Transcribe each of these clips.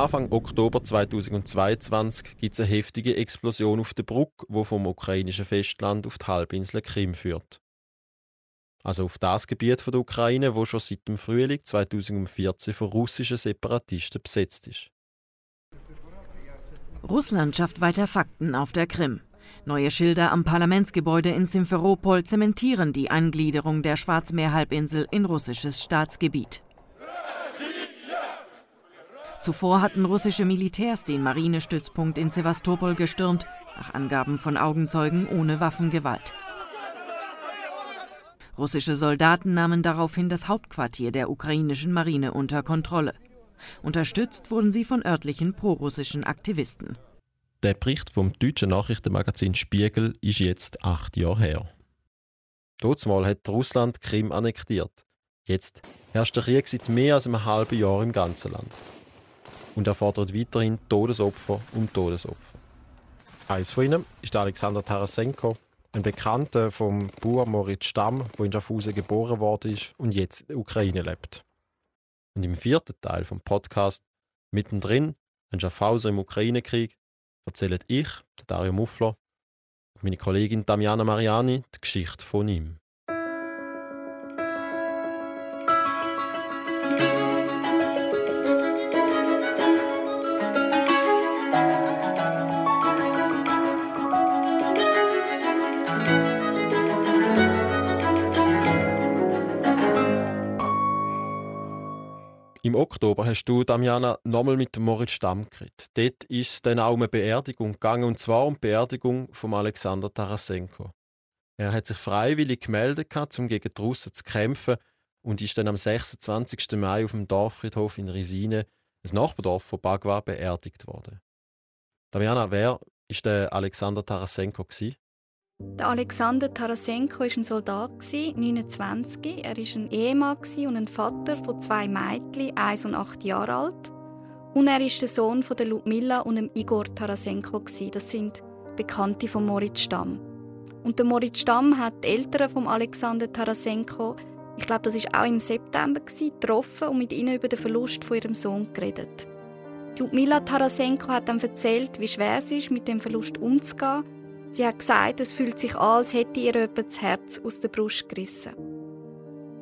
Anfang Oktober 2022 gibt es eine heftige Explosion auf der Brücke, die vom ukrainischen Festland auf die Halbinsel Krim führt. Also auf das Gebiet der Ukraine, wo schon seit dem Frühling 2014 von russischen Separatisten besetzt ist. Russland schafft weiter Fakten auf der Krim. Neue Schilder am Parlamentsgebäude in Simferopol zementieren die Eingliederung der Schwarzmeerhalbinsel in russisches Staatsgebiet. Zuvor hatten russische Militärs den Marinestützpunkt in Sevastopol gestürmt, nach Angaben von Augenzeugen ohne Waffengewalt. Russische Soldaten nahmen daraufhin das Hauptquartier der ukrainischen Marine unter Kontrolle. Unterstützt wurden sie von örtlichen prorussischen Aktivisten. Der Bericht vom deutschen Nachrichtenmagazin Spiegel ist jetzt acht Jahre her. Mal hat Russland Krim annektiert. Jetzt herrscht der Krieg seit mehr als einem halben Jahr im ganzen Land. Und er fordert weiterhin Todesopfer um Todesopfer. Eines von ihnen ist Alexander Tarasenko, ein Bekannter vom Bauer Moritz Stamm, der in Schaffhausen geboren worden ist und jetzt in der Ukraine lebt. Und im vierten Teil vom Podcast, mittendrin, ein Schaffhauser im Ukraine-Krieg, erzählen ich, Dario Muffler, und meine Kollegin Damiana Mariani die Geschichte von ihm. Im Oktober hast du, Damiana, nochmal mit Moritz Stamm geredet. Dort ist es dann auch um eine Beerdigung gegangen, und zwar um die Beerdigung von Alexander Tarasenko. Er hat sich freiwillig gemeldet, um gegen die Russen zu kämpfen und ist dann am 26. Mai auf dem Dorffriedhof in Risine, ein Nachbardorf von Bagua, beerdigt worden. Damiana, wer war der Alexander Tarasenko? Gewesen? Der Alexander Tarasenko war ein Soldat, 29. Er war ein Ehemann und ein Vater von zwei Mädchen, 1 und 8 Jahre alt. Und er ist der Sohn von Ludmilla und Igor Tarasenko. Das sind Bekannte von Moritz Stamm. Und der Moritz Stamm hat die Eltern von Alexander Tarasenko, ich glaube, das war auch im September, getroffen und mit ihnen über den Verlust von ihrem Sohn geredet. Ludmilla Tarasenko hat dann erzählt, wie schwer es ist, mit dem Verlust umzugehen Sie hat gesagt, es fühlt sich an, als hätte ihr jemand das Herz aus der Brust gerissen.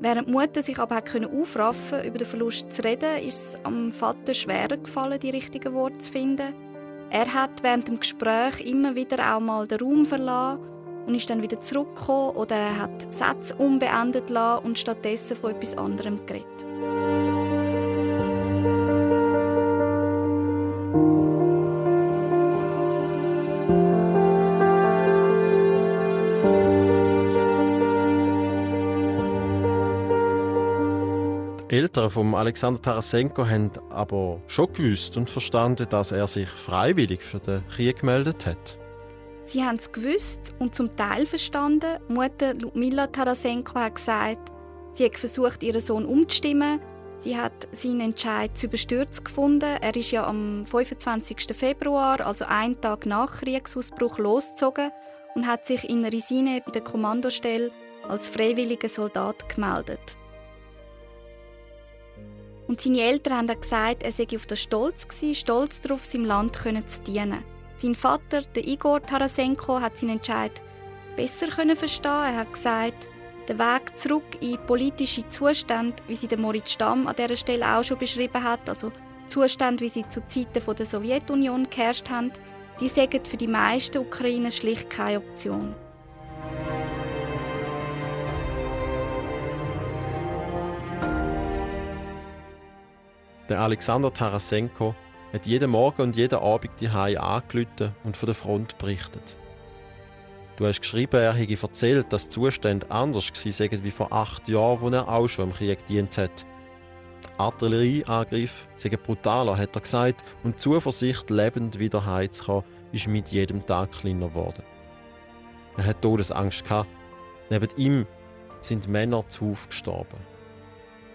Während die Mutter sich aber aufraffen über den Verlust zu reden, ist es am Vater schwerer gefallen, die richtigen Worte zu finden. Er hat während dem Gespräch immer wieder auch mal den Raum verlassen und ist dann wieder zurückgekommen oder er hat Sätze unbeendet lassen und stattdessen von etwas anderem geredet. Eltern von Alexander Tarasenko haben aber schon gewusst und verstanden, dass er sich freiwillig für den Krieg gemeldet hat. Sie haben es gewusst und zum Teil verstanden. Mutter Ludmila Tarasenko hat gesagt, sie hat versucht, ihren Sohn umzustimmen. Sie hat seinen Entscheid zu überstürzt gefunden. Er ist ja am 25. Februar, also einen Tag nach Kriegsausbruch, losgezogen und hat sich in Risine bei der Kommandostelle als freiwilliger Soldat gemeldet. Und seine Eltern haben gesagt, er sei auf das stolz gewesen, stolz darauf, seinem Land zu dienen. Sein Vater, der Igor Tarasenko, hat seinen Entscheid besser verstehen. Er hat gesagt, der Weg zurück in politische Zustände, wie sie der Moritz Stamm an dieser Stelle auch schon beschrieben hat, also Zustände, wie sie zu Zeiten der Sowjetunion geherrscht haben, die sagen für die meisten Ukrainer schlicht keine Option. Der Alexander Tarasenko hat jeden Morgen und jeden Abend die Hai angelüht und von der Front berichtet. Du hast geschrieben, er hätte erzählt, dass die Zustände anders waren wie vor acht Jahren, wo er auch schon im Krieg gedient hat. Der Artillerieangriff sei brutaler, hat er gesagt, und die Zuversicht, lebend wieder heimzukommen, ist mit jedem Tag kleiner geworden. Er hat Todesangst gehabt. Neben ihm sind Männer zuhauf gestorben.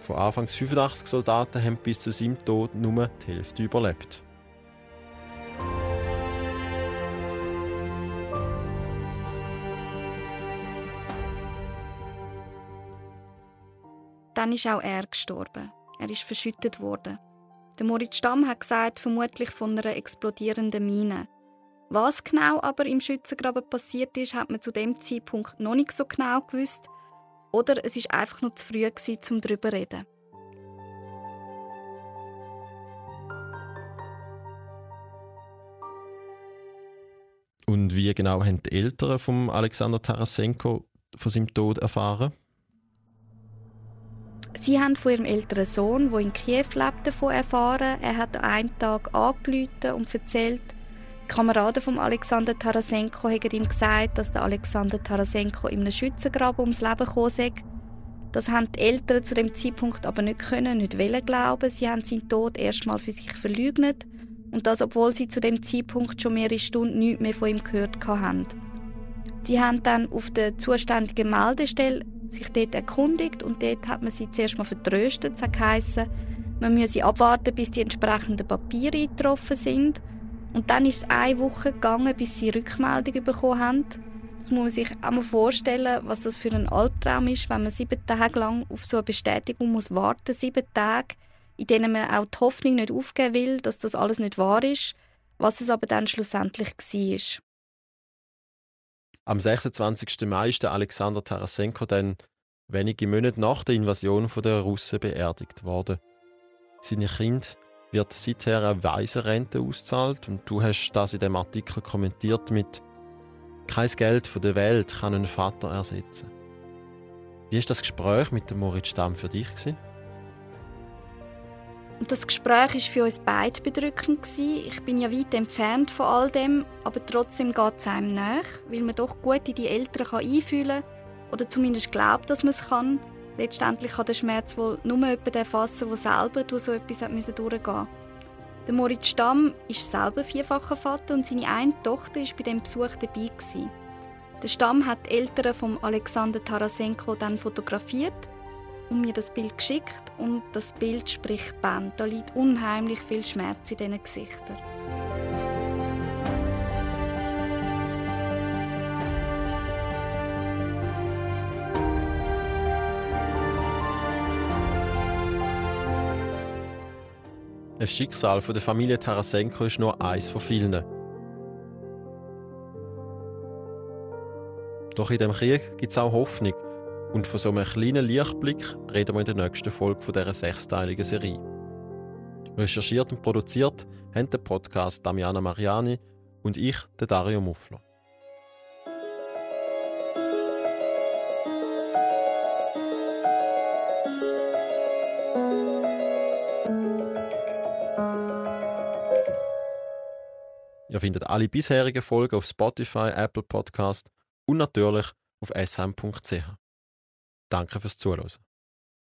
Von anfangs 85 Soldaten haben bis zu seinem Tod nur die Hälfte überlebt. Dann ist auch er gestorben. Er ist verschüttet worden. Der Moritz Stamm hat gesagt, vermutlich von einer explodierenden Mine. Was genau aber im Schützengraben passiert ist, hat man zu dem Zeitpunkt noch nicht so genau gewusst. Oder es ist einfach nur zu früh gewesen, um darüber zu reden. Und wie genau haben die Eltern von Alexander Tarasenko von seinem Tod erfahren? Sie haben von ihrem älteren Sohn, der in Kiew lebt, davon erfahren. Er hat an einem Tag angerufen und erzählt, Kameraden von Alexander Tarasenko haben ihm gesagt, dass der Alexander Tarasenko in einem Schützengraben ums Leben gekommen sei. Das haben die Eltern zu dem Zeitpunkt aber nicht können, nicht wollen glauben. Sie haben seinen Tod erstmal für sich verleugnet und das, obwohl sie zu dem Zeitpunkt schon mehrere Stunden nichts mehr von ihm gehört haben. Sie haben dann auf der zuständigen Meldestelle sich dort erkundigt und dort hat man sie zuerst mal vertröstet. Es hat geheißen, man müsse abwarten, bis die entsprechenden Papiere eingetroffen sind. Und dann ist es eine Woche gegangen, bis sie Rückmeldung bekommen haben. Das muss man sich auch mal vorstellen, was das für ein Albtraum ist, wenn man sieben Tage lang auf so eine Bestätigung muss warten Sieben Tage, in denen man auch die Hoffnung nicht aufgeben will, dass das alles nicht wahr ist, was es aber dann schlussendlich war. Am 26. Mai ist Alexander Tarasenko dann wenige Monate nach der Invasion der Russen beerdigt worden. Seine Kind wird seither eine Waisenrente ausgezahlt und du hast das in dem Artikel kommentiert mit «Kein Geld der Welt kann einen Vater ersetzen». Wie war das Gespräch mit dem Moritz Stamm für dich? Das Gespräch war für uns beide bedrückend. Ich bin ja weit entfernt von all dem, aber trotzdem geht es einem nach, weil man doch gut in die Eltern einfühlen kann oder zumindest glaubt, dass man es kann. Letztendlich kann der Schmerz wohl nur jemand erfassen, der selber durch so etwas durchgehen musste. Der Moritz Stamm ist selber vierfacher Vater und seine eine Tochter war bei dem Besuch dabei. Gewesen. Der Stamm hat die Eltern von Alexander Tarasenko dann fotografiert und mir das Bild geschickt und das Bild spricht Band. Da liegt unheimlich viel Schmerz in diesen Gesichtern. Das Schicksal der Familie Tarasenko ist nur eins von vielen. Doch in dem Krieg gibt es auch Hoffnung. Und von so einem kleinen Lichtblick reden wir in der nächsten Folge dieser sechsteiligen Serie. Recherchiert und produziert haben den Podcast Damiana Mariani und ich, der Dario Muffler. Ihr findet alle bisherigen Folgen auf Spotify, Apple Podcast und natürlich auf sm.ch. Danke fürs Zuhören.